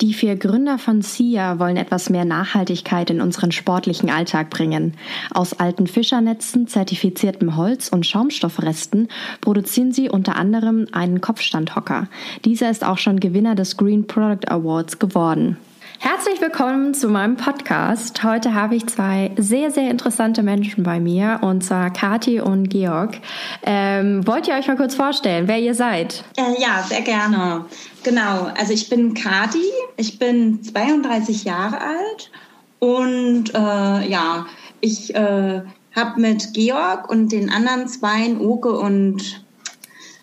Die vier Gründer von SIA wollen etwas mehr Nachhaltigkeit in unseren sportlichen Alltag bringen. Aus alten Fischernetzen, zertifiziertem Holz und Schaumstoffresten produzieren sie unter anderem einen Kopfstandhocker. Dieser ist auch schon Gewinner des Green Product Awards geworden. Herzlich willkommen zu meinem Podcast. Heute habe ich zwei sehr, sehr interessante Menschen bei mir, und zwar Kati und Georg. Ähm, wollt ihr euch mal kurz vorstellen, wer ihr seid? Äh, ja, sehr gerne. Genau, also ich bin Kati, ich bin 32 Jahre alt und äh, ja, ich äh, habe mit Georg und den anderen Zweien, Oke und,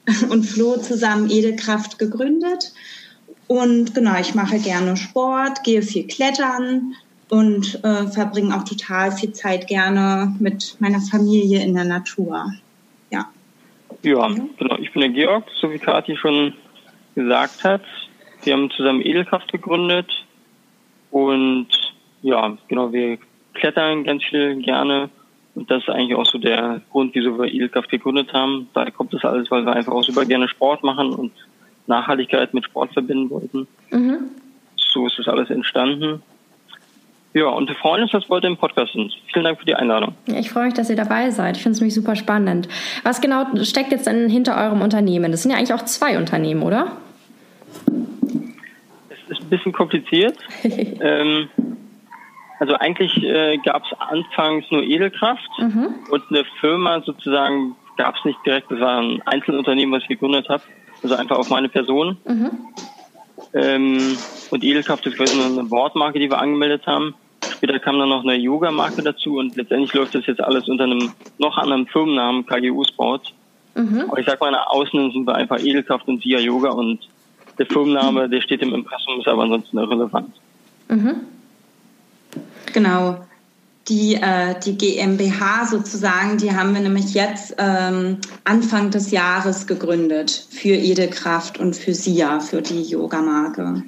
und Flo, zusammen Edelkraft gegründet. Und genau, ich mache gerne Sport, gehe viel klettern und äh, verbringe auch total viel Zeit gerne mit meiner Familie in der Natur. Ja. Ja, genau. Ich bin der Georg, so wie Kathi schon gesagt hat. Wir haben zusammen Edelkraft gegründet und ja, genau, wir klettern ganz viel gerne und das ist eigentlich auch so der Grund, wieso wir Edelkraft gegründet haben. Da kommt das alles, weil wir einfach auch super gerne Sport machen und Nachhaltigkeit mit Sport verbinden wollten. Mhm. So ist das alles entstanden. Ja, und wir freuen uns, dass wir heute im Podcast sind. Vielen Dank für die Einladung. Ich freue mich, dass ihr dabei seid. Ich finde es nämlich super spannend. Was genau steckt jetzt denn hinter eurem Unternehmen? Das sind ja eigentlich auch zwei Unternehmen, oder? Es ist ein bisschen kompliziert. ähm, also eigentlich äh, gab es anfangs nur Edelkraft mhm. und eine Firma sozusagen gab es nicht direkt. Das war ein Einzelunternehmen, was ich gegründet habe. Also einfach auf meine Person. Mhm. Ähm, und Edelkraft ist quasi eine Wortmarke, die wir angemeldet haben. Später kam dann noch eine Yoga-Marke dazu und letztendlich läuft das jetzt alles unter einem noch anderen Firmennamen, KGU Sport. Mhm. Aber ich sag mal, nach außen sind wir einfach Edelkraft und Sia Yoga und der Firmenname, der steht im Impressum, ist aber ansonsten irrelevant. Mhm. Genau die, äh, die GmbH sozusagen, die haben wir nämlich jetzt ähm, Anfang des Jahres gegründet für Edelkraft und für SIA, für die Yoga-Marke.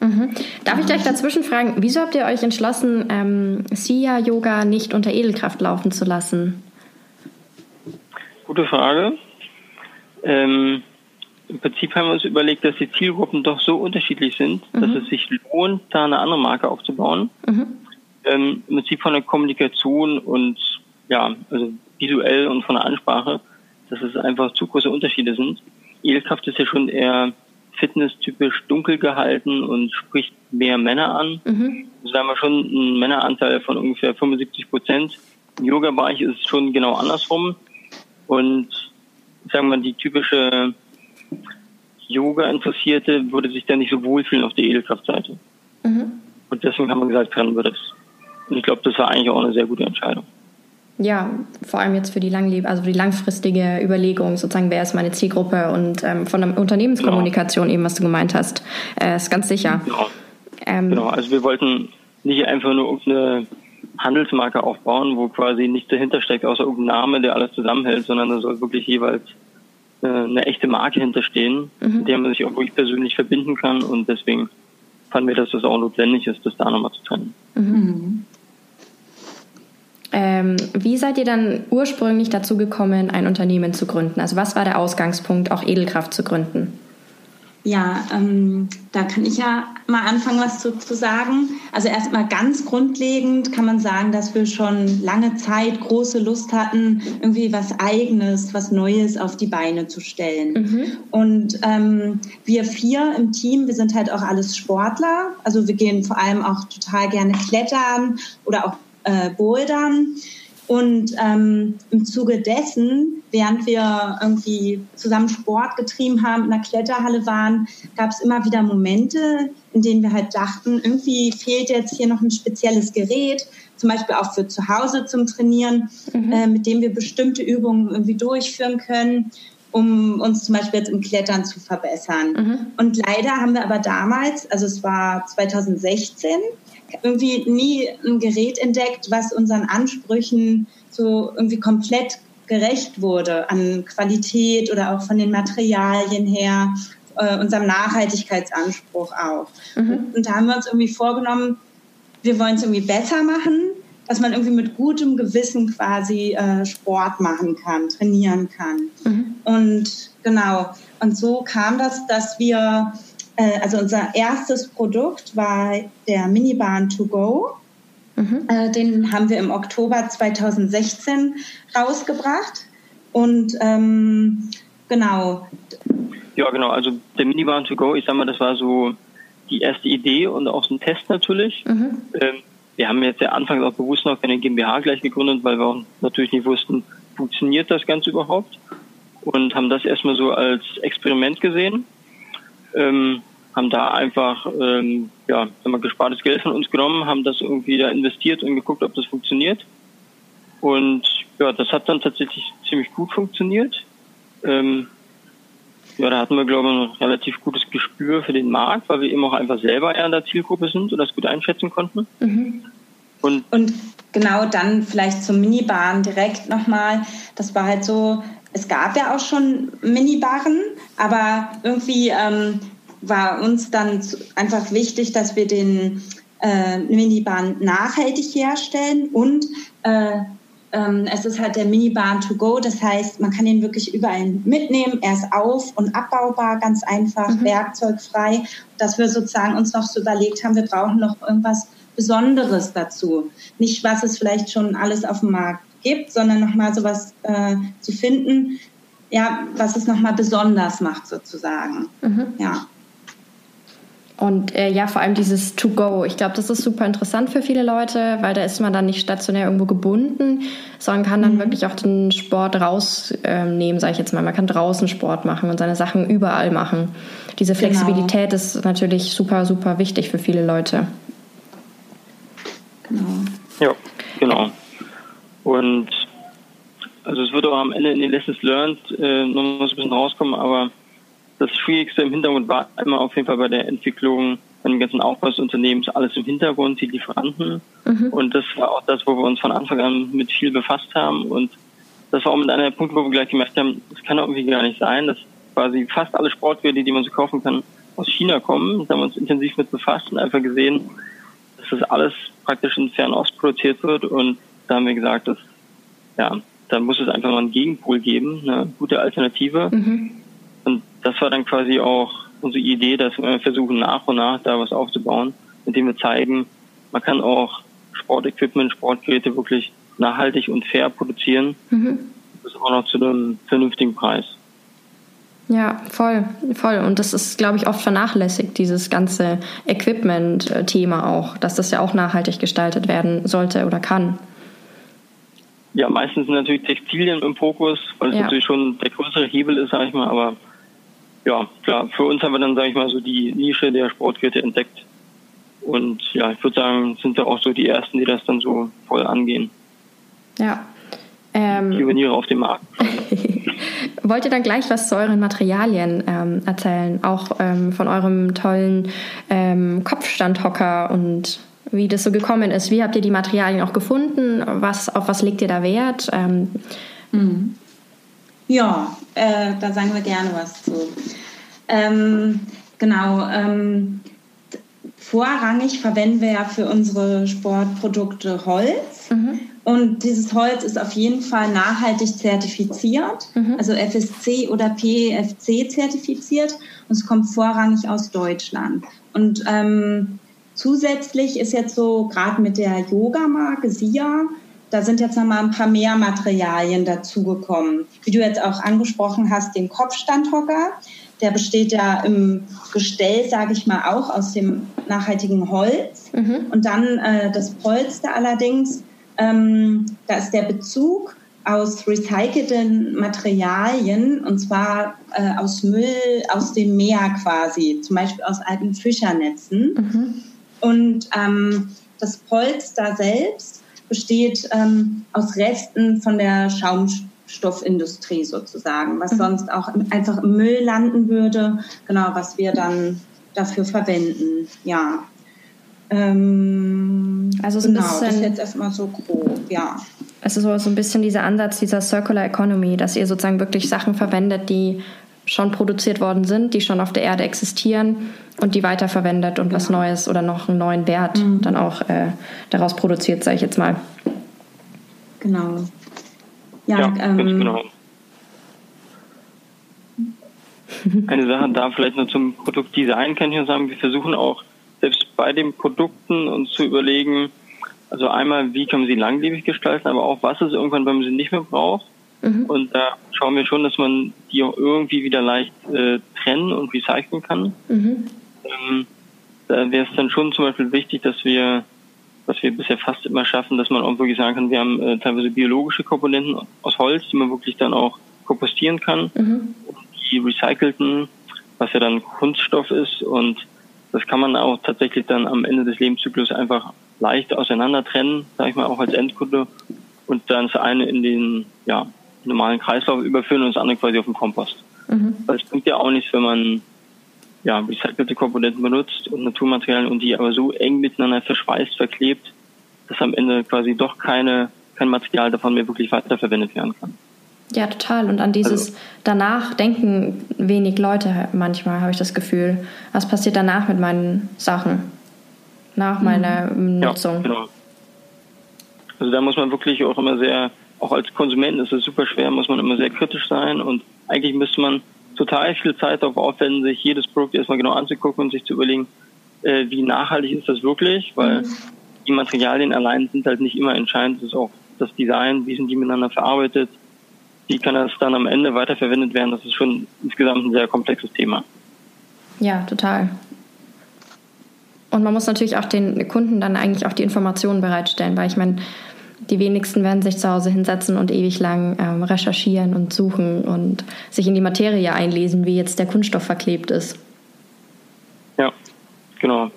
Mhm. Darf ich gleich dazwischen fragen, wieso habt ihr euch entschlossen, ähm, SIA Yoga nicht unter Edelkraft laufen zu lassen? Gute Frage. Ähm, Im Prinzip haben wir uns überlegt, dass die Zielgruppen doch so unterschiedlich sind, mhm. dass es sich lohnt, da eine andere Marke aufzubauen. Mhm ähm, im Prinzip von der Kommunikation und ja, also visuell und von der Ansprache, dass es einfach zu große Unterschiede sind. Edelkraft ist ja schon eher fitnesstypisch dunkel gehalten und spricht mehr Männer an. Mhm. Also da haben wir schon einen Männeranteil von ungefähr 75 Prozent. Im Yoga-Bereich ist es schon genau andersrum. Und sagen wir mal, die typische Yoga-Interessierte würde sich da nicht so wohlfühlen auf der Edelkraftseite. Mhm. Und deswegen haben wir gesagt, trennen wir das. Und ich glaube, das war eigentlich auch eine sehr gute Entscheidung. Ja, vor allem jetzt für die langleb also die langfristige Überlegung, sozusagen, wer ist meine Zielgruppe und ähm, von der Unternehmenskommunikation genau. eben, was du gemeint hast, äh, ist ganz sicher. Genau. Ähm, genau, also wir wollten nicht einfach nur irgendeine Handelsmarke aufbauen, wo quasi nichts dahinter steckt, außer irgendein Name, der alles zusammenhält, sondern da soll wirklich jeweils äh, eine echte Marke hinterstehen, mhm. mit der man sich auch wirklich persönlich verbinden kann und deswegen fanden wir, dass das auch notwendig ist, das da nochmal zu trennen. Mhm. Ähm, wie seid ihr dann ursprünglich dazu gekommen, ein Unternehmen zu gründen? Also was war der Ausgangspunkt, auch Edelkraft zu gründen? Ja, ähm, da kann ich ja mal anfangen, was zu, zu sagen. Also erstmal ganz grundlegend kann man sagen, dass wir schon lange Zeit große Lust hatten, irgendwie was Eigenes, was Neues auf die Beine zu stellen. Mhm. Und ähm, wir vier im Team, wir sind halt auch alles Sportler. Also wir gehen vor allem auch total gerne klettern oder auch äh, Bouldern. Und ähm, im Zuge dessen, während wir irgendwie zusammen Sport getrieben haben, in der Kletterhalle waren, gab es immer wieder Momente, in denen wir halt dachten, irgendwie fehlt jetzt hier noch ein spezielles Gerät, zum Beispiel auch für zu Hause zum Trainieren, mhm. äh, mit dem wir bestimmte Übungen irgendwie durchführen können. um uns zum Beispiel jetzt im Klettern zu verbessern. Mhm. Und leider haben wir aber damals, also es war 2016, irgendwie nie ein Gerät entdeckt, was unseren Ansprüchen so irgendwie komplett gerecht wurde an Qualität oder auch von den Materialien her, äh, unserem Nachhaltigkeitsanspruch auch. Mhm. Und da haben wir uns irgendwie vorgenommen, wir wollen es irgendwie besser machen, dass man irgendwie mit gutem Gewissen quasi äh, Sport machen kann, trainieren kann. Mhm. Und genau, und so kam das, dass wir, äh, also unser erstes Produkt war der Minibahn to go. Mhm. Äh, den haben wir im Oktober 2016 rausgebracht. Und ähm, genau. Ja, genau. Also der Minibahn to go, ich sag mal, das war so die erste Idee und auch so ein Test natürlich. Mhm. Ähm, wir haben jetzt ja anfangs auch bewusst noch keine GmbH gleich gegründet, weil wir auch natürlich nicht wussten, funktioniert das Ganze überhaupt? Und haben das erstmal so als Experiment gesehen. Ähm, haben da einfach ähm, ja, haben wir gespartes Geld von uns genommen, haben das irgendwie da investiert und geguckt, ob das funktioniert. Und ja, das hat dann tatsächlich ziemlich gut funktioniert. Ähm, ja, da hatten wir, glaube ich, ein relativ gutes Gespür für den Markt, weil wir eben auch einfach selber eher in der Zielgruppe sind und das gut einschätzen konnten. Mhm. Und, und genau dann vielleicht zum Minibahn direkt nochmal. Das war halt so, es gab ja auch schon Minibaren, aber irgendwie ähm, war uns dann einfach wichtig, dass wir den äh, Minibahn nachhaltig herstellen und äh, ähm, es ist halt der Minibahn to go, das heißt, man kann ihn wirklich überall mitnehmen. Er ist auf- und abbaubar, ganz einfach, mhm. werkzeugfrei. Dass wir sozusagen uns noch so überlegt haben, wir brauchen noch irgendwas Besonderes dazu. Nicht, was es vielleicht schon alles auf dem Markt gibt, sondern nochmal sowas äh, zu finden, ja, was es nochmal besonders macht sozusagen. Mhm. Ja. Und äh, ja, vor allem dieses To-Go. Ich glaube, das ist super interessant für viele Leute, weil da ist man dann nicht stationär irgendwo gebunden, sondern kann dann mhm. wirklich auch den Sport rausnehmen, ähm, sage ich jetzt mal. Man kann draußen Sport machen und seine Sachen überall machen. Diese genau. Flexibilität genau. ist natürlich super, super wichtig für viele Leute. Genau. Ja, genau. Und also es wird auch am Ende in den Lessons Learned äh, noch mal so ein bisschen rauskommen, aber das Schwierigste im Hintergrund war immer auf jeden Fall bei der Entwicklung von dem ganzen Aufbau des Unternehmens alles im Hintergrund, die Lieferanten. Mhm. Und das war auch das, wo wir uns von Anfang an mit viel befasst haben. Und das war auch mit einer Punkt, wo wir gleich gemerkt haben, das kann irgendwie gar nicht sein, dass quasi fast alle Sportgeräte, die man so kaufen kann, aus China kommen. Da haben wir uns intensiv mit befasst und einfach gesehen, dass das alles praktisch in Fernost produziert wird. Und da haben wir gesagt, dass, ja, da muss es einfach mal einen Gegenpol geben, eine gute Alternative. Mhm das war dann quasi auch unsere Idee, dass wir versuchen, nach und nach da was aufzubauen, indem wir zeigen, man kann auch Sportequipment, Sportgeräte wirklich nachhaltig und fair produzieren. Mhm. Das auch noch zu einem vernünftigen Preis. Ja, voll, voll. Und das ist, glaube ich, oft vernachlässigt, dieses ganze Equipment-Thema auch, dass das ja auch nachhaltig gestaltet werden sollte oder kann. Ja, meistens sind natürlich Textilien im Fokus, weil es ja. natürlich schon der größere Hebel ist, sage ich mal, aber ja, klar, für uns haben wir dann, sage ich mal, so die Nische der Sportgeräte entdeckt. Und ja, ich würde sagen, sind wir auch so die Ersten, die das dann so voll angehen. Ja. Ähm, Pioniere auf dem Markt. Wollt ihr dann gleich was zu euren Materialien ähm, erzählen? Auch ähm, von eurem tollen ähm, Kopfstandhocker und wie das so gekommen ist. Wie habt ihr die Materialien auch gefunden? Was, auf was legt ihr da Wert? Ähm, mhm. Ja, äh, da sagen wir gerne was zu. Ähm, genau. Ähm, vorrangig verwenden wir ja für unsere Sportprodukte Holz. Mhm. Und dieses Holz ist auf jeden Fall nachhaltig zertifiziert, mhm. also FSC oder PEFC zertifiziert. Und es kommt vorrangig aus Deutschland. Und ähm, zusätzlich ist jetzt so gerade mit der Yoga-Marke SIA da sind jetzt nochmal ein paar mehr Materialien dazugekommen. Wie du jetzt auch angesprochen hast, den Kopfstandhocker. Der besteht ja im Gestell, sage ich mal, auch aus dem nachhaltigen Holz. Mhm. Und dann äh, das Polster allerdings, ähm, da ist der Bezug aus recycelten Materialien und zwar äh, aus Müll aus dem Meer quasi, zum Beispiel aus alten Fischernetzen. Mhm. Und ähm, das Polster selbst besteht ähm, aus Resten von der Schaum, Kunststoffindustrie sozusagen, was mhm. sonst auch einfach im Müll landen würde, genau, was wir dann dafür verwenden, ja. Ähm, also so genau, ein bisschen, das ist jetzt erstmal so grob, ja. Es ist so, so ein bisschen dieser Ansatz dieser Circular Economy, dass ihr sozusagen wirklich Sachen verwendet, die schon produziert worden sind, die schon auf der Erde existieren und die weiterverwendet und was Neues oder noch einen neuen Wert mhm. dann auch äh, daraus produziert, sage ich jetzt mal. Genau. Ja, ja ähm, genau. Eine Sache da vielleicht noch zum Produktdesign kann ich nur sagen, wir versuchen auch selbst bei den Produkten uns zu überlegen, also einmal, wie kann man sie langlebig gestalten, aber auch, was ist irgendwann, wenn man sie nicht mehr braucht. Mhm. Und da schauen wir schon, dass man die auch irgendwie wieder leicht äh, trennen und recyceln kann. Mhm. Ähm, da wäre es dann schon zum Beispiel wichtig, dass wir, was wir bisher fast immer schaffen, dass man auch wirklich sagen kann, wir haben äh, teilweise biologische Komponenten aus Holz, die man wirklich dann auch kompostieren kann. Mhm. Und die recycelten, was ja dann Kunststoff ist und das kann man auch tatsächlich dann am Ende des Lebenszyklus einfach leicht auseinander trennen, sage ich mal, auch als Endkunde und dann das eine in den ja, normalen Kreislauf überführen und das andere quasi auf den Kompost. Mhm. Weil es bringt ja auch nichts, wenn man ja, recycelte Komponenten benutzt und Naturmaterialien und die aber so eng miteinander verschweißt, verklebt, dass am Ende quasi doch keine, kein Material davon mehr wirklich weiterverwendet werden kann. Ja, total. Und an dieses also, danach denken wenig Leute manchmal, habe ich das Gefühl. Was passiert danach mit meinen Sachen? Nach mhm. meiner Nutzung. Ja, genau. Also da muss man wirklich auch immer sehr, auch als Konsument ist es super schwer, muss man immer sehr kritisch sein und eigentlich müsste man total viel Zeit darauf aufwenden, sich jedes Produkt erstmal genau anzugucken und sich zu überlegen, äh, wie nachhaltig ist das wirklich, weil mhm. die Materialien allein sind halt nicht immer entscheidend, es ist auch das Design, wie sind die miteinander verarbeitet, wie kann das dann am Ende weiterverwendet werden? Das ist schon insgesamt ein sehr komplexes Thema. Ja, total. Und man muss natürlich auch den Kunden dann eigentlich auch die Informationen bereitstellen, weil ich meine, die wenigsten werden sich zu Hause hinsetzen und ewig lang ähm, recherchieren und suchen und sich in die Materie einlesen, wie jetzt der Kunststoff verklebt ist. Ja, genau.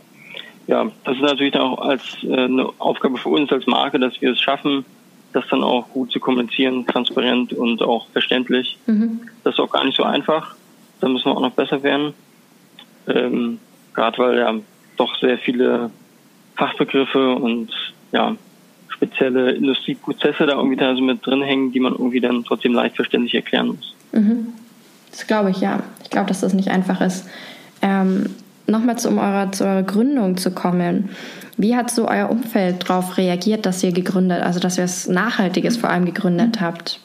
Ja, das ist natürlich auch als äh, eine Aufgabe für uns als Marke, dass wir es schaffen, das dann auch gut zu kommunizieren, transparent und auch verständlich. Mhm. Das ist auch gar nicht so einfach. Da müssen wir auch noch besser werden. Ähm, Gerade weil ja doch sehr viele Fachbegriffe und ja, spezielle Industrieprozesse da irgendwie da so mit drin hängen, die man irgendwie dann trotzdem leicht verständlich erklären muss. Mhm. Das glaube ich, ja. Ich glaube, dass das nicht einfach ist. Ähm, Nochmal zu, um eurer, zu eurer Gründung zu kommen. Wie hat so euer Umfeld darauf reagiert, dass ihr gegründet, also dass ihr es Nachhaltiges vor allem gegründet habt?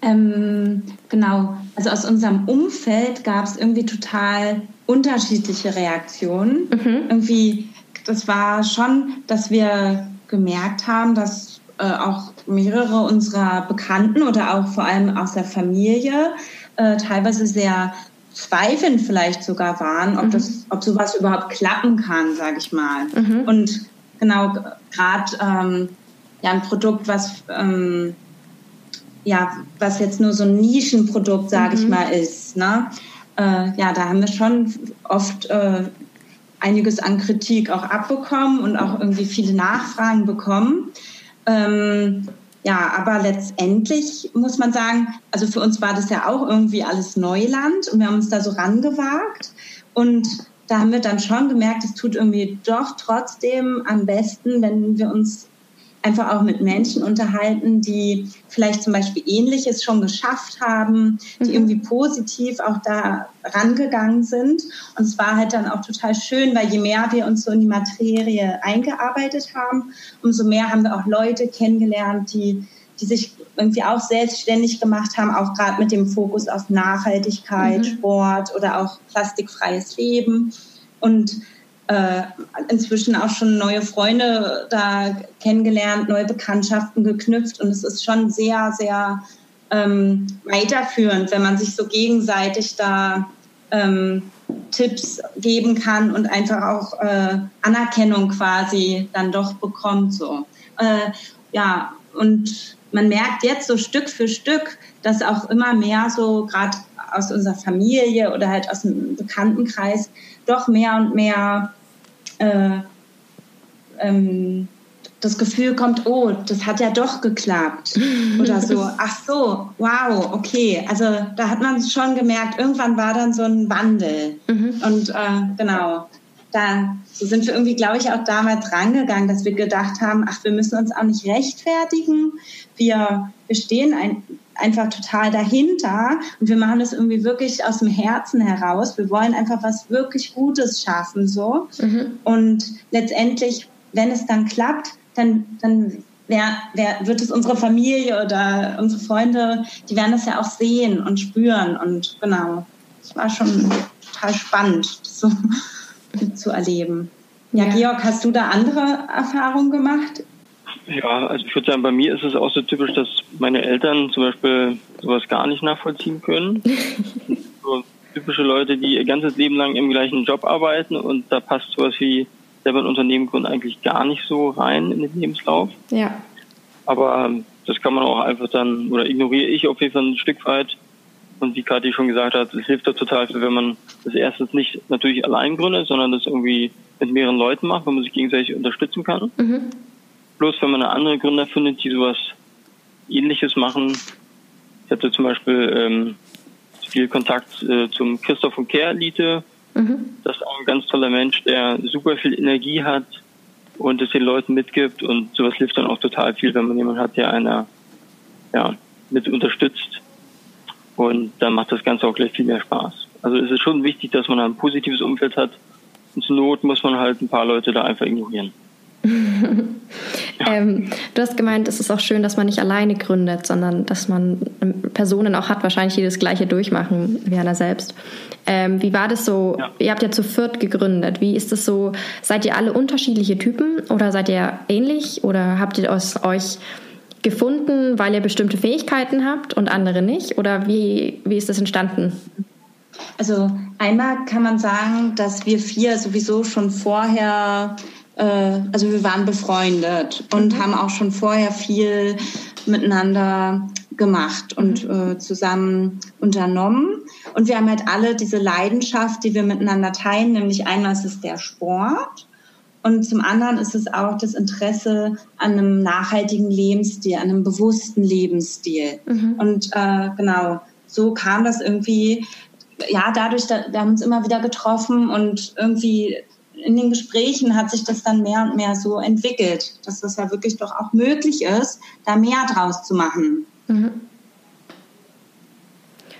Ähm, genau, also aus unserem Umfeld gab es irgendwie total unterschiedliche Reaktionen. Mhm. Irgendwie, das war schon, dass wir gemerkt haben, dass äh, auch mehrere unserer Bekannten oder auch vor allem aus der Familie äh, teilweise sehr zweifelnd vielleicht sogar waren, ob, mhm. das, ob sowas überhaupt klappen kann, sage ich mal. Mhm. Und genau, gerade ähm, ja, ein Produkt, was, ähm, ja, was jetzt nur so ein Nischenprodukt, sage mhm. ich mal, ist. Ne? Äh, ja, da haben wir schon oft äh, einiges an Kritik auch abbekommen und auch irgendwie viele Nachfragen bekommen. Ähm, ja, aber letztendlich muss man sagen, also für uns war das ja auch irgendwie alles Neuland und wir haben uns da so rangewagt und da haben wir dann schon gemerkt, es tut irgendwie doch trotzdem am besten, wenn wir uns einfach auch mit Menschen unterhalten, die vielleicht zum Beispiel Ähnliches schon geschafft haben, die mhm. irgendwie positiv auch da rangegangen sind. Und es war halt dann auch total schön, weil je mehr wir uns so in die Materie eingearbeitet haben, umso mehr haben wir auch Leute kennengelernt, die die sich irgendwie auch selbstständig gemacht haben, auch gerade mit dem Fokus auf Nachhaltigkeit, mhm. Sport oder auch plastikfreies Leben. Und äh, inzwischen auch schon neue Freunde da kennengelernt, neue Bekanntschaften geknüpft und es ist schon sehr, sehr ähm, weiterführend, wenn man sich so gegenseitig da ähm, Tipps geben kann und einfach auch äh, Anerkennung quasi dann doch bekommt. So. Äh, ja, und man merkt jetzt so Stück für Stück, dass auch immer mehr so gerade aus unserer Familie oder halt aus dem Bekanntenkreis doch mehr und mehr äh, ähm, das Gefühl kommt, oh, das hat ja doch geklappt oder so. Ach so, wow, okay. Also da hat man schon gemerkt, irgendwann war dann so ein Wandel. Mhm. Und äh, genau, da so sind wir irgendwie, glaube ich, auch damals rangegangen, dass wir gedacht haben, ach, wir müssen uns auch nicht rechtfertigen. Wir, wir stehen ein, einfach total dahinter und wir machen das irgendwie wirklich aus dem Herzen heraus. Wir wollen einfach was wirklich Gutes schaffen, so. Mhm. Und letztendlich, wenn es dann klappt, dann, dann wer, wer, wird es unsere Familie oder unsere Freunde, die werden das ja auch sehen und spüren. Und genau, es war schon total spannend, so zu erleben. Ja, ja, Georg, hast du da andere Erfahrungen gemacht? Ja, also ich würde sagen, bei mir ist es auch so typisch, dass meine Eltern zum Beispiel sowas gar nicht nachvollziehen können. so typische Leute, die ihr ganzes Leben lang im gleichen Job arbeiten und da passt sowas wie selber ein Unternehmen gründen eigentlich gar nicht so rein in den Lebenslauf. Ja. Aber ähm, das kann man auch einfach dann, oder ignoriere ich auf jeden Fall ein Stück weit. Und wie Kathi schon gesagt hat, es hilft da total viel, wenn man das erstens nicht natürlich allein gründet, sondern das irgendwie mit mehreren Leuten macht, wenn man sich gegenseitig unterstützen kann. Mhm. Bloß wenn man eine andere Gründer findet, die sowas ähnliches machen. Ich hatte zum Beispiel ähm, viel Kontakt äh, zum Christoph und Kehr Elite, Mhm. Das ist auch ein ganz toller Mensch, der super viel Energie hat und es den Leuten mitgibt und sowas hilft dann auch total viel, wenn man jemanden hat, der einer ja, mit unterstützt und dann macht das Ganze auch gleich viel mehr Spaß. Also es ist schon wichtig, dass man ein positives Umfeld hat und zur Not muss man halt ein paar Leute da einfach ignorieren. Ähm, du hast gemeint, es ist auch schön, dass man nicht alleine gründet, sondern dass man ähm, Personen auch hat, wahrscheinlich die das Gleiche durchmachen wie einer selbst. Ähm, wie war das so? Ja. Ihr habt ja zu viert gegründet. Wie ist das so? Seid ihr alle unterschiedliche Typen oder seid ihr ähnlich oder habt ihr aus euch gefunden, weil ihr bestimmte Fähigkeiten habt und andere nicht? Oder wie, wie ist das entstanden? Also einmal kann man sagen, dass wir vier sowieso schon vorher also wir waren befreundet und mhm. haben auch schon vorher viel miteinander gemacht und mhm. äh, zusammen unternommen. Und wir haben halt alle diese Leidenschaft, die wir miteinander teilen, nämlich einmal ist es der Sport und zum anderen ist es auch das Interesse an einem nachhaltigen Lebensstil, an einem bewussten Lebensstil. Mhm. Und äh, genau, so kam das irgendwie, ja, dadurch, da, wir haben uns immer wieder getroffen und irgendwie in den Gesprächen hat sich das dann mehr und mehr so entwickelt, dass das ja wirklich doch auch möglich ist, da mehr draus zu machen. Mhm.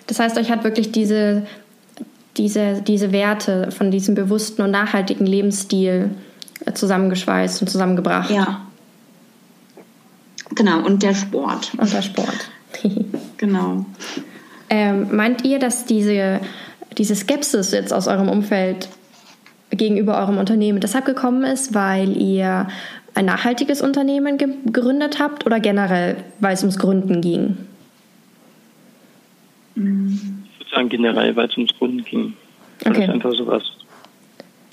Das heißt, euch hat wirklich diese, diese, diese Werte von diesem bewussten und nachhaltigen Lebensstil zusammengeschweißt und zusammengebracht. Ja. Genau, und der Sport. Und der Sport. genau. Ähm, meint ihr, dass diese, diese Skepsis jetzt aus eurem Umfeld gegenüber eurem Unternehmen deshalb gekommen ist, weil ihr ein nachhaltiges Unternehmen gegründet habt oder generell, weil es ums Gründen ging? Ich würde sagen generell, weil es ums Gründen ging. Okay. es einfach sowas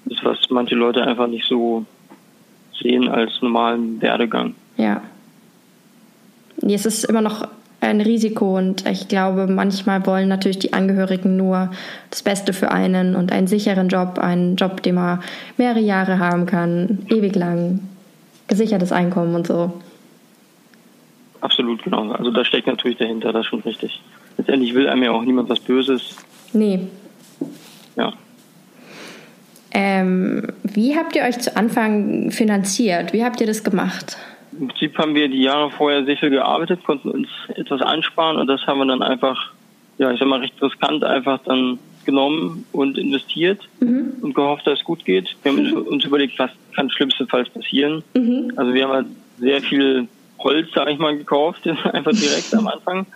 ist, was manche Leute einfach nicht so sehen als normalen Werdegang. Ja. Es ist immer noch ein Risiko und ich glaube, manchmal wollen natürlich die Angehörigen nur das Beste für einen und einen sicheren Job, einen Job, den man mehrere Jahre haben kann, ewig lang, gesichertes Einkommen und so. Absolut, genau. Also da steckt natürlich dahinter, das ist schon richtig. Letztendlich will einem ja auch niemand was Böses. Nee. Ja. Ähm, wie habt ihr euch zu Anfang finanziert? Wie habt ihr das gemacht? Im Prinzip haben wir die Jahre vorher sehr viel gearbeitet, konnten uns etwas ansparen und das haben wir dann einfach, ja, ich sag mal, recht riskant einfach dann genommen und investiert mhm. und gehofft, dass es gut geht. Wir haben mhm. uns überlegt, was kann schlimmstenfalls passieren. Mhm. Also wir haben halt sehr viel Holz, sag ich mal, gekauft, einfach direkt am Anfang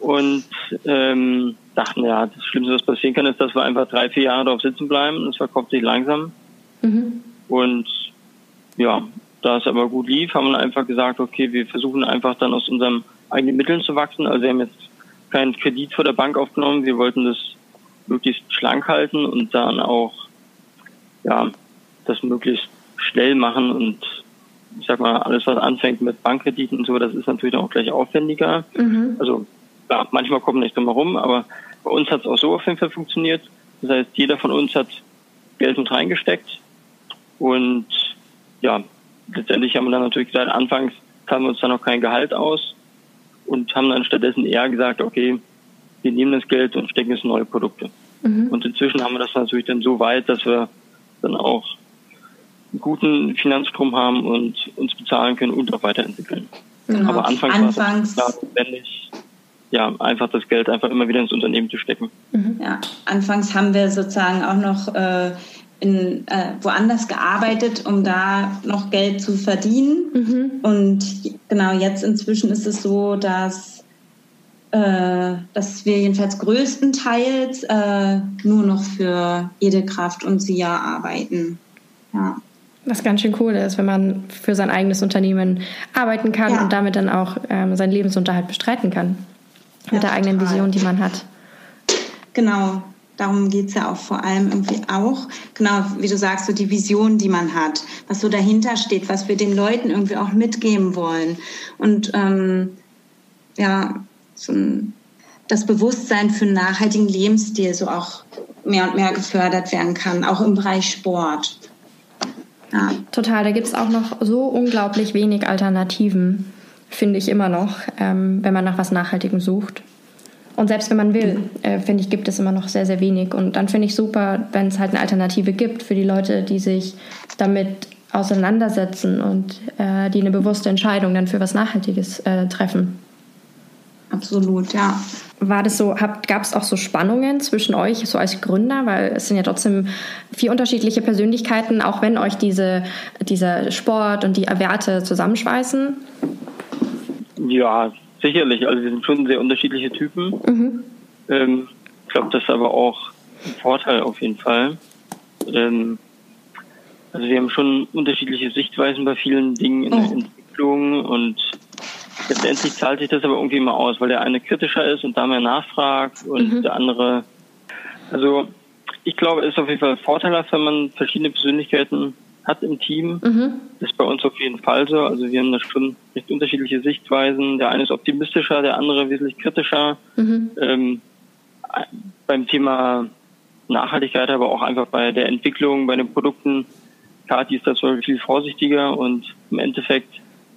und ähm, dachten, ja, das Schlimmste, was passieren kann, ist, dass wir einfach drei, vier Jahre darauf sitzen bleiben. Das verkauft sich langsam. Mhm. Und ja, da es aber gut lief, haben wir einfach gesagt, okay, wir versuchen einfach dann aus unseren eigenen Mitteln zu wachsen. Also wir haben jetzt keinen Kredit vor der Bank aufgenommen. Wir wollten das möglichst schlank halten und dann auch, ja, das möglichst schnell machen und ich sag mal, alles, was anfängt mit Bankkrediten und so, das ist natürlich auch gleich aufwendiger. Mhm. Also, ja, manchmal kommt nicht drum herum, aber bei uns hat es auch so auf jeden Fall funktioniert. Das heißt, jeder von uns hat Geld mit reingesteckt und ja, letztendlich haben wir dann natürlich gesagt, anfangs zahlen wir uns dann noch kein Gehalt aus und haben dann stattdessen eher gesagt, okay, wir nehmen das Geld und stecken es in neue Produkte. Mhm. Und inzwischen haben wir das natürlich dann so weit, dass wir dann auch einen guten Finanzstrom haben und uns bezahlen können und auch weiterentwickeln. Genau. Aber anfangs, anfangs war es notwendig, ja, einfach das Geld einfach immer wieder ins Unternehmen zu stecken. Mhm. Ja, anfangs haben wir sozusagen auch noch äh, in, äh, woanders gearbeitet, um da noch Geld zu verdienen. Mhm. Und genau jetzt inzwischen ist es so, dass, äh, dass wir jedenfalls größtenteils äh, nur noch für Edelkraft und SIA arbeiten. Ja. Was ganz schön cool ist, wenn man für sein eigenes Unternehmen arbeiten kann ja. und damit dann auch ähm, seinen Lebensunterhalt bestreiten kann. Mit ja, der eigenen total. Vision, die man hat. Genau, darum geht es ja auch vor allem irgendwie auch. Genau, wie du sagst, so die Vision, die man hat, was so dahinter steht, was wir den Leuten irgendwie auch mitgeben wollen. Und ähm, ja, so ein, das Bewusstsein für einen nachhaltigen Lebensstil so auch mehr und mehr gefördert werden kann, auch im Bereich Sport. Ja. Total, da gibt es auch noch so unglaublich wenig Alternativen, finde ich immer noch, ähm, wenn man nach was Nachhaltigem sucht. Und selbst wenn man will, äh, finde ich, gibt es immer noch sehr, sehr wenig. Und dann finde ich super, wenn es halt eine Alternative gibt für die Leute, die sich damit auseinandersetzen und äh, die eine bewusste Entscheidung dann für was Nachhaltiges äh, treffen. Absolut, ja. War das so, gab es auch so Spannungen zwischen euch, so als Gründer? Weil es sind ja trotzdem vier unterschiedliche Persönlichkeiten, auch wenn euch diese, dieser Sport und die Werte zusammenschweißen. Ja, sicherlich. Also wir sind schon sehr unterschiedliche Typen. Mhm. Ähm, ich glaube, das ist aber auch ein Vorteil auf jeden Fall. Ähm, also wir haben schon unterschiedliche Sichtweisen bei vielen Dingen in der Entwicklung und Letztendlich zahlt sich das aber irgendwie immer aus, weil der eine kritischer ist und da mehr nachfragt und mhm. der andere. Also ich glaube, es ist auf jeden Fall vorteilhaft, wenn man verschiedene Persönlichkeiten hat im Team. Mhm. Das ist bei uns auf jeden Fall so. Also wir haben da schon recht unterschiedliche Sichtweisen. Der eine ist optimistischer, der andere wesentlich kritischer. Mhm. Ähm, beim Thema Nachhaltigkeit, aber auch einfach bei der Entwicklung, bei den Produkten. Kati ist da zwar viel vorsichtiger und im Endeffekt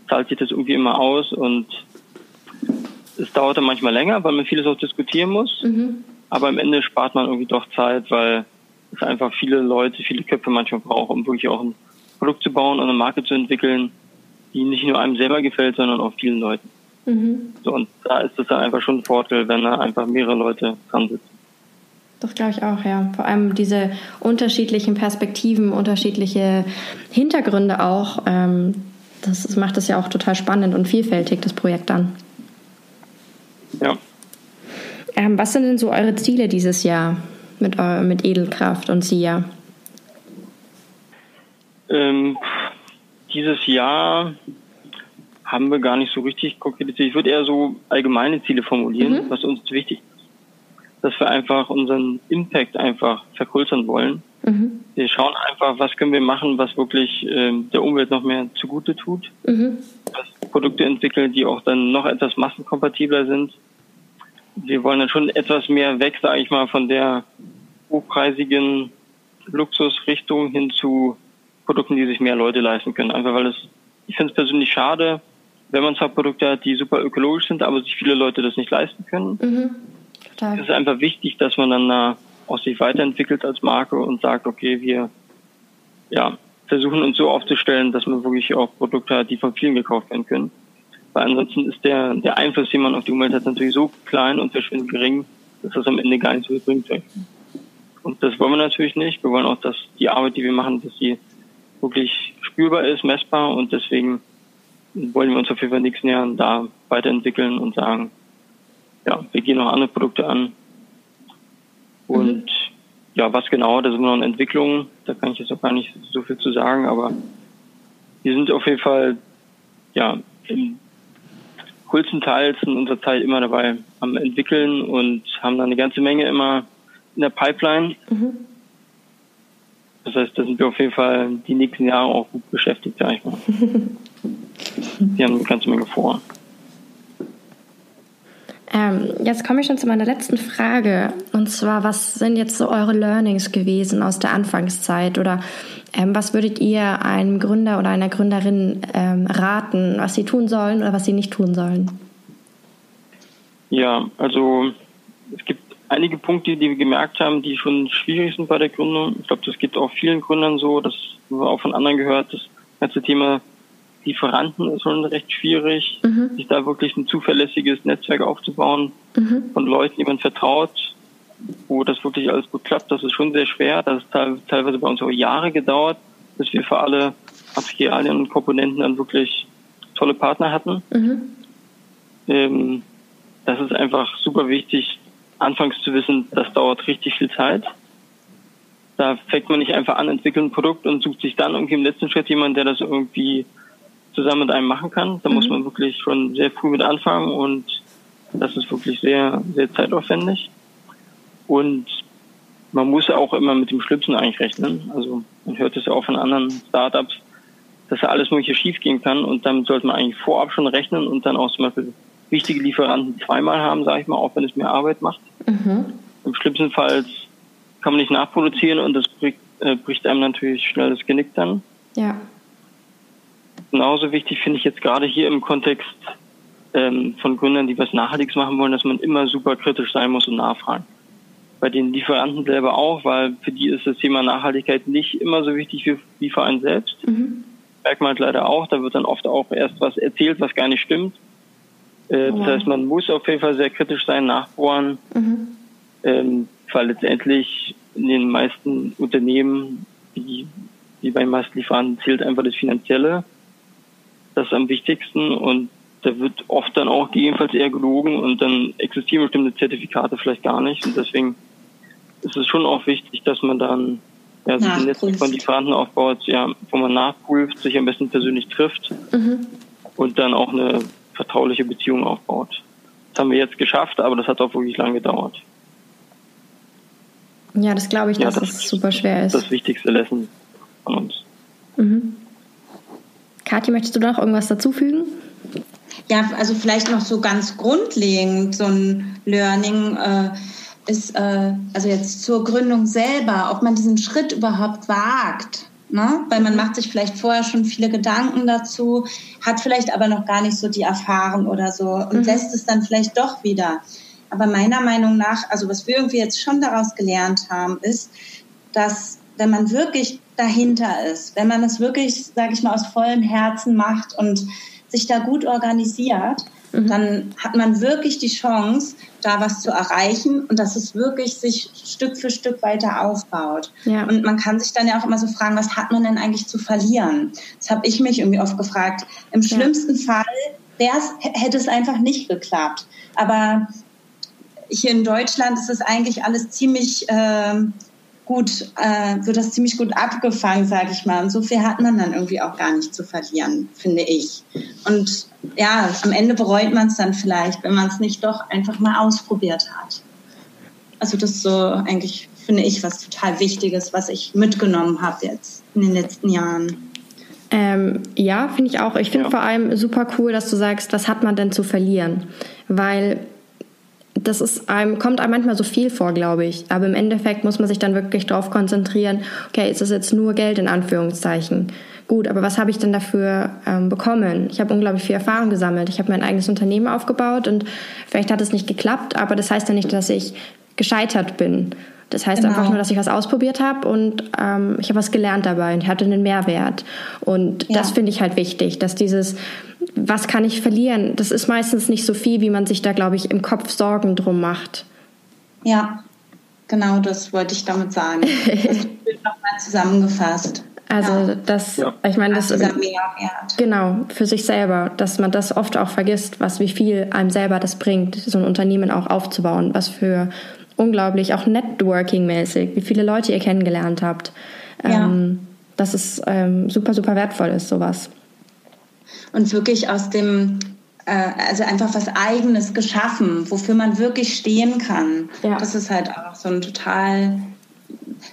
zahlt sich das irgendwie immer aus und es dauert dann manchmal länger, weil man vieles auch diskutieren muss. Mhm. Aber am Ende spart man irgendwie doch Zeit, weil es einfach viele Leute, viele Köpfe manchmal braucht, um wirklich auch ein Produkt zu bauen und eine Marke zu entwickeln, die nicht nur einem selber gefällt, sondern auch vielen Leuten. Mhm. So, und da ist es dann einfach schon ein Vorteil, wenn da einfach mehrere Leute dran sitzen. Das glaube ich auch, ja. Vor allem diese unterschiedlichen Perspektiven, unterschiedliche Hintergründe auch. Ähm, das macht es ja auch total spannend und vielfältig, das Projekt dann. Ja. Ähm, was sind denn so eure Ziele dieses Jahr mit, mit Edelkraft und SIA? Ähm, dieses Jahr haben wir gar nicht so richtig konkretisiert. Ich würde eher so allgemeine Ziele formulieren, mhm. was uns wichtig ist. Dass wir einfach unseren Impact einfach vergrößern wollen. Mhm. Wir schauen einfach, was können wir machen, was wirklich äh, der Umwelt noch mehr zugute tut. Mhm. Was Produkte entwickeln, die auch dann noch etwas massenkompatibler sind. Wir wollen dann schon etwas mehr weg, sage ich mal, von der hochpreisigen Luxusrichtung hin zu Produkten, die sich mehr Leute leisten können. Einfach weil es, ich finde es persönlich schade, wenn man zwar Produkte hat, die super ökologisch sind, aber sich viele Leute das nicht leisten können. Mhm. Es ist einfach wichtig, dass man dann da auch sich weiterentwickelt als Marke und sagt, okay, wir ja, versuchen uns so aufzustellen, dass man wirklich auch Produkte hat, die von vielen gekauft werden können. Weil ansonsten ist der, der Einfluss, den man auf die Umwelt hat, natürlich so klein und verschwindend gering, dass das am Ende gar nicht so bringt. Und das wollen wir natürlich nicht. Wir wollen auch, dass die Arbeit, die wir machen, dass sie wirklich spürbar ist, messbar und deswegen wollen wir uns auf jeden Fall nächsten Jahren da weiterentwickeln und sagen, ja, wir gehen noch andere Produkte an, und mhm. ja, was genau, da sind wir noch in Entwicklung. Da kann ich jetzt auch gar nicht so viel zu sagen, aber wir sind auf jeden Fall ja größtenteils in unserer Zeit immer dabei am entwickeln und haben da eine ganze Menge immer in der Pipeline. Mhm. Das heißt, da sind wir auf jeden Fall die nächsten Jahre auch gut beschäftigt, sag ich mal. wir haben eine ganze Menge vor. Ähm, jetzt komme ich schon zu meiner letzten Frage. Und zwar, was sind jetzt so eure Learnings gewesen aus der Anfangszeit? Oder ähm, was würdet ihr einem Gründer oder einer Gründerin ähm, raten, was sie tun sollen oder was sie nicht tun sollen? Ja, also es gibt einige Punkte, die wir gemerkt haben, die schon schwierig sind bei der Gründung. Ich glaube, das geht auch vielen Gründern so. Das haben wir auch von anderen gehört. Das ganze Thema Lieferanten ist schon recht schwierig, mhm. sich da wirklich ein zuverlässiges Netzwerk aufzubauen mhm. von Leuten, die man vertraut, wo das wirklich alles gut klappt. Das ist schon sehr schwer. Das ist teilweise bei uns auch Jahre gedauert, bis wir für alle Materialien und Komponenten dann wirklich tolle Partner hatten. Mhm. Ähm, das ist einfach super wichtig, anfangs zu wissen, das dauert richtig viel Zeit. Da fängt man nicht einfach an, entwickelt ein Produkt und sucht sich dann irgendwie im letzten Schritt jemanden, der das irgendwie zusammen mit einem machen kann. Da mhm. muss man wirklich schon sehr früh mit anfangen und das ist wirklich sehr, sehr zeitaufwendig. Und man muss auch immer mit dem Schlimmsten eigentlich rechnen. Also man hört es ja auch von anderen Startups, dass da alles mögliche schiefgehen kann und damit sollte man eigentlich vorab schon rechnen und dann auch zum Beispiel wichtige Lieferanten zweimal haben, sage ich mal, auch wenn es mehr Arbeit macht. Mhm. Im schlimmsten Fall kann man nicht nachproduzieren und das bricht, äh, bricht einem natürlich schnell das Genick dann. Ja. Genauso wichtig finde ich jetzt gerade hier im Kontext ähm, von Gründern, die was Nachhaltiges machen wollen, dass man immer super kritisch sein muss und nachfragen. Bei den Lieferanten selber auch, weil für die ist das Thema Nachhaltigkeit nicht immer so wichtig wie, wie für einen selbst. Mhm. Merkt man halt leider auch, da wird dann oft auch erst was erzählt, was gar nicht stimmt. Äh. Das heißt, man muss auf jeden Fall sehr kritisch sein, nachbohren, mhm. ähm, weil letztendlich in den meisten Unternehmen, wie, wie bei meisten Lieferanten, zählt einfach das Finanzielle. Das ist am wichtigsten und da wird oft dann auch gegebenenfalls eher gelogen und dann existieren bestimmte Zertifikate vielleicht gar nicht. Und deswegen ist es schon auch wichtig, dass man dann ja, sich ein Netzwerk von Lieferanten aufbaut, ja, wo man nachprüft, sich am besten persönlich trifft mhm. und dann auch eine vertrauliche Beziehung aufbaut. Das haben wir jetzt geschafft, aber das hat auch wirklich lange gedauert. Ja, das glaube ich, dass ja, das, das super schwer ist. Das wichtigste Lesson von uns. Mhm. Kathi, möchtest du noch irgendwas dazufügen? Ja, also vielleicht noch so ganz grundlegend so ein Learning äh, ist, äh, also jetzt zur Gründung selber, ob man diesen Schritt überhaupt wagt. Ne? Weil man macht sich vielleicht vorher schon viele Gedanken dazu, hat vielleicht aber noch gar nicht so die Erfahrung oder so und mhm. lässt es dann vielleicht doch wieder. Aber meiner Meinung nach, also was wir irgendwie jetzt schon daraus gelernt haben, ist, dass wenn man wirklich dahinter ist, wenn man es wirklich, sage ich mal, aus vollem Herzen macht und sich da gut organisiert, mhm. dann hat man wirklich die Chance, da was zu erreichen und dass es wirklich sich Stück für Stück weiter aufbaut. Ja. Und man kann sich dann ja auch immer so fragen, was hat man denn eigentlich zu verlieren? Das habe ich mich irgendwie oft gefragt. Im schlimmsten ja. Fall hätte es einfach nicht geklappt. Aber hier in Deutschland ist es eigentlich alles ziemlich äh, gut, äh, wird das ziemlich gut abgefangen, sage ich mal. Und so viel hat man dann irgendwie auch gar nicht zu verlieren, finde ich. Und ja, am Ende bereut man es dann vielleicht, wenn man es nicht doch einfach mal ausprobiert hat. Also das ist so eigentlich, finde ich, was total Wichtiges, was ich mitgenommen habe jetzt in den letzten Jahren. Ähm, ja, finde ich auch. Ich finde ja. vor allem super cool, dass du sagst, was hat man denn zu verlieren? Weil das ist einem, kommt einem manchmal so viel vor, glaube ich. Aber im Endeffekt muss man sich dann wirklich darauf konzentrieren, okay, ist das jetzt nur Geld in Anführungszeichen? Gut, aber was habe ich denn dafür ähm, bekommen? Ich habe unglaublich viel Erfahrung gesammelt. Ich habe mein eigenes Unternehmen aufgebaut und vielleicht hat es nicht geklappt, aber das heißt ja nicht, dass ich gescheitert bin. Das heißt genau. einfach nur, dass ich was ausprobiert habe und ähm, ich habe was gelernt dabei und hatte einen Mehrwert. Und ja. das finde ich halt wichtig, dass dieses, was kann ich verlieren, das ist meistens nicht so viel, wie man sich da, glaube ich, im Kopf Sorgen drum macht. Ja, genau das wollte ich damit sagen. Das wird nochmal zusammengefasst. Also ja. das, ja. ich meine, das ist genau für sich selber, dass man das oft auch vergisst, was wie viel einem selber das bringt, so ein Unternehmen auch aufzubauen, was für unglaublich, auch networking-mäßig, wie viele Leute ihr kennengelernt habt. Ja. Ähm, dass es ähm, super, super wertvoll ist, sowas. Und wirklich aus dem, äh, also einfach was Eigenes geschaffen, wofür man wirklich stehen kann. Ja. Das ist halt auch so ein total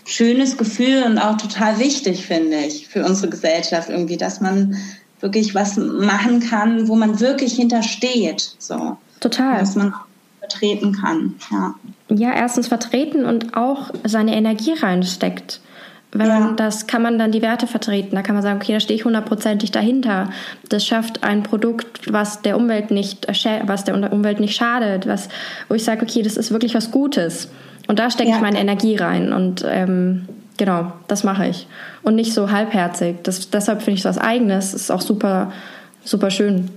schönes Gefühl und auch total wichtig, finde ich, für unsere Gesellschaft irgendwie, dass man wirklich was machen kann, wo man wirklich hintersteht. So. Total. Dass man vertreten kann. Ja. ja, erstens vertreten und auch seine Energie reinsteckt. Wenn ja. man das kann man dann die Werte vertreten. Da kann man sagen, okay, da stehe ich hundertprozentig dahinter. Das schafft ein Produkt, was der Umwelt nicht was der Umwelt nicht schadet, was wo ich sage, okay, das ist wirklich was Gutes. Und da stecke ja. ich meine Energie rein und ähm, genau, das mache ich und nicht so halbherzig. Das, deshalb finde ich das Eigenes ist auch super super schön.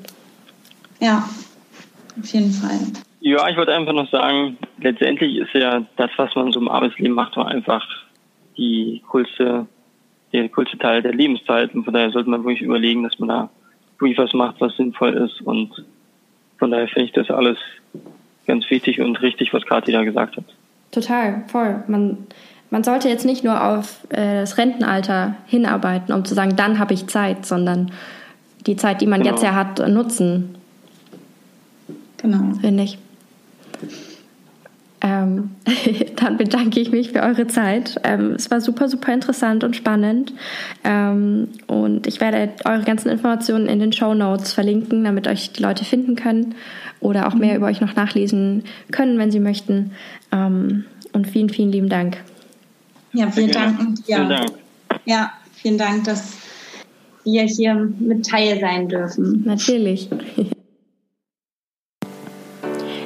Ja, auf jeden Fall. Ja, ich wollte einfach noch sagen, letztendlich ist ja das, was man so im Arbeitsleben macht, doch einfach die coolste, der coolste Teil der Lebenszeit. Und von daher sollte man wirklich überlegen, dass man da wirklich was macht, was sinnvoll ist. Und von daher finde ich das alles ganz wichtig und richtig, was Kathi da gesagt hat. Total, voll. Man, man sollte jetzt nicht nur auf äh, das Rentenalter hinarbeiten, um zu sagen, dann habe ich Zeit, sondern die Zeit, die man genau. jetzt ja hat, nutzen. Genau. Finde ich. Ähm, dann bedanke ich mich für eure Zeit. Ähm, es war super, super interessant und spannend. Ähm, und ich werde eure ganzen Informationen in den Show Notes verlinken, damit euch die Leute finden können oder auch mehr mhm. über euch noch nachlesen können, wenn sie möchten. Ähm, und vielen, vielen lieben Dank. Ja, vielen Dank. Ja. Vielen Dank. Ja, vielen Dank, dass wir hier mit Teil sein dürfen. Natürlich.